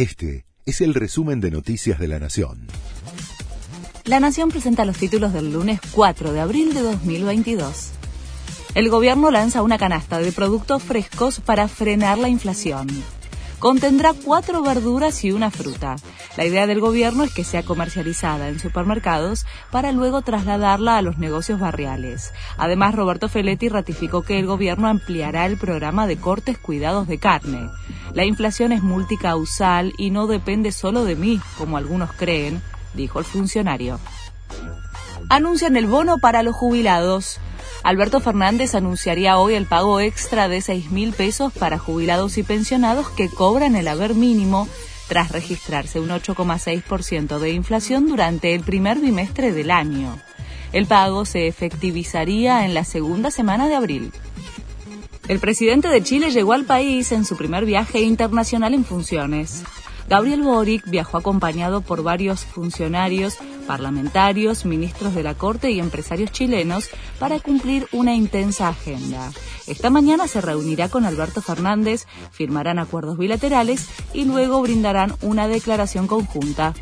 Este es el resumen de Noticias de la Nación. La Nación presenta los títulos del lunes 4 de abril de 2022. El gobierno lanza una canasta de productos frescos para frenar la inflación. Contendrá cuatro verduras y una fruta. La idea del gobierno es que sea comercializada en supermercados para luego trasladarla a los negocios barriales. Además, Roberto Feletti ratificó que el gobierno ampliará el programa de cortes cuidados de carne. La inflación es multicausal y no depende solo de mí, como algunos creen, dijo el funcionario. Anuncian el bono para los jubilados. Alberto Fernández anunciaría hoy el pago extra de 6 mil pesos para jubilados y pensionados que cobran el haber mínimo tras registrarse un 8,6% de inflación durante el primer bimestre del año. El pago se efectivizaría en la segunda semana de abril. El presidente de Chile llegó al país en su primer viaje internacional en funciones. Gabriel Boric viajó acompañado por varios funcionarios, parlamentarios, ministros de la Corte y empresarios chilenos para cumplir una intensa agenda. Esta mañana se reunirá con Alberto Fernández, firmarán acuerdos bilaterales y luego brindarán una declaración conjunta.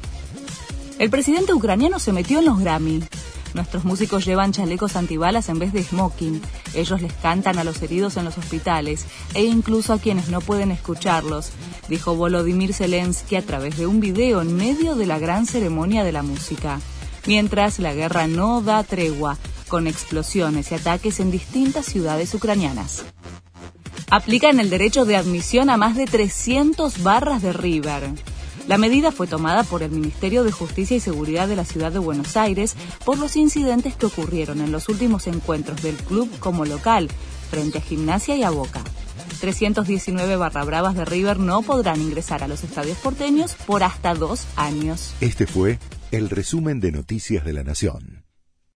El presidente ucraniano se metió en los Grammy. Nuestros músicos llevan chalecos antibalas en vez de smoking. Ellos les cantan a los heridos en los hospitales e incluso a quienes no pueden escucharlos, dijo Volodymyr Zelensky a través de un video en medio de la gran ceremonia de la música. Mientras la guerra no da tregua, con explosiones y ataques en distintas ciudades ucranianas. Aplican el derecho de admisión a más de 300 barras de River. La medida fue tomada por el Ministerio de Justicia y Seguridad de la Ciudad de Buenos Aires por los incidentes que ocurrieron en los últimos encuentros del club como local, frente a Gimnasia y a Boca. 319 barra bravas de River no podrán ingresar a los estadios porteños por hasta dos años. Este fue el resumen de Noticias de la Nación.